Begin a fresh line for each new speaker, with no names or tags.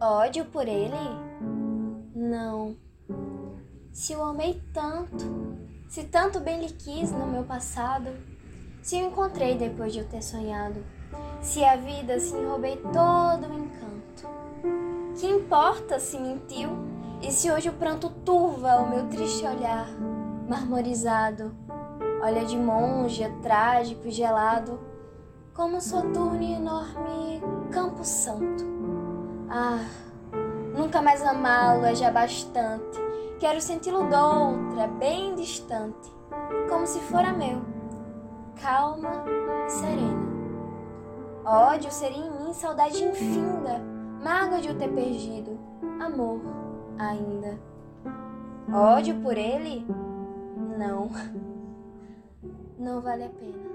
Ódio por ele? Não. Se o amei tanto, se tanto bem lhe quis no meu passado, se o encontrei depois de eu ter sonhado, se a vida assim roubei todo o encanto. Que importa se mentiu e se hoje o pranto turva o meu triste olhar, marmorizado, olha de monge, trágico e gelado, como soturno e enorme campo santo. Ah, nunca mais amá-lo é já bastante. Quero senti-lo doutra, bem distante, como se fora meu, calma e serena. Ódio seria em mim saudade infinda, mágoa de o ter perdido, amor ainda. Ódio por ele? Não, não vale a pena.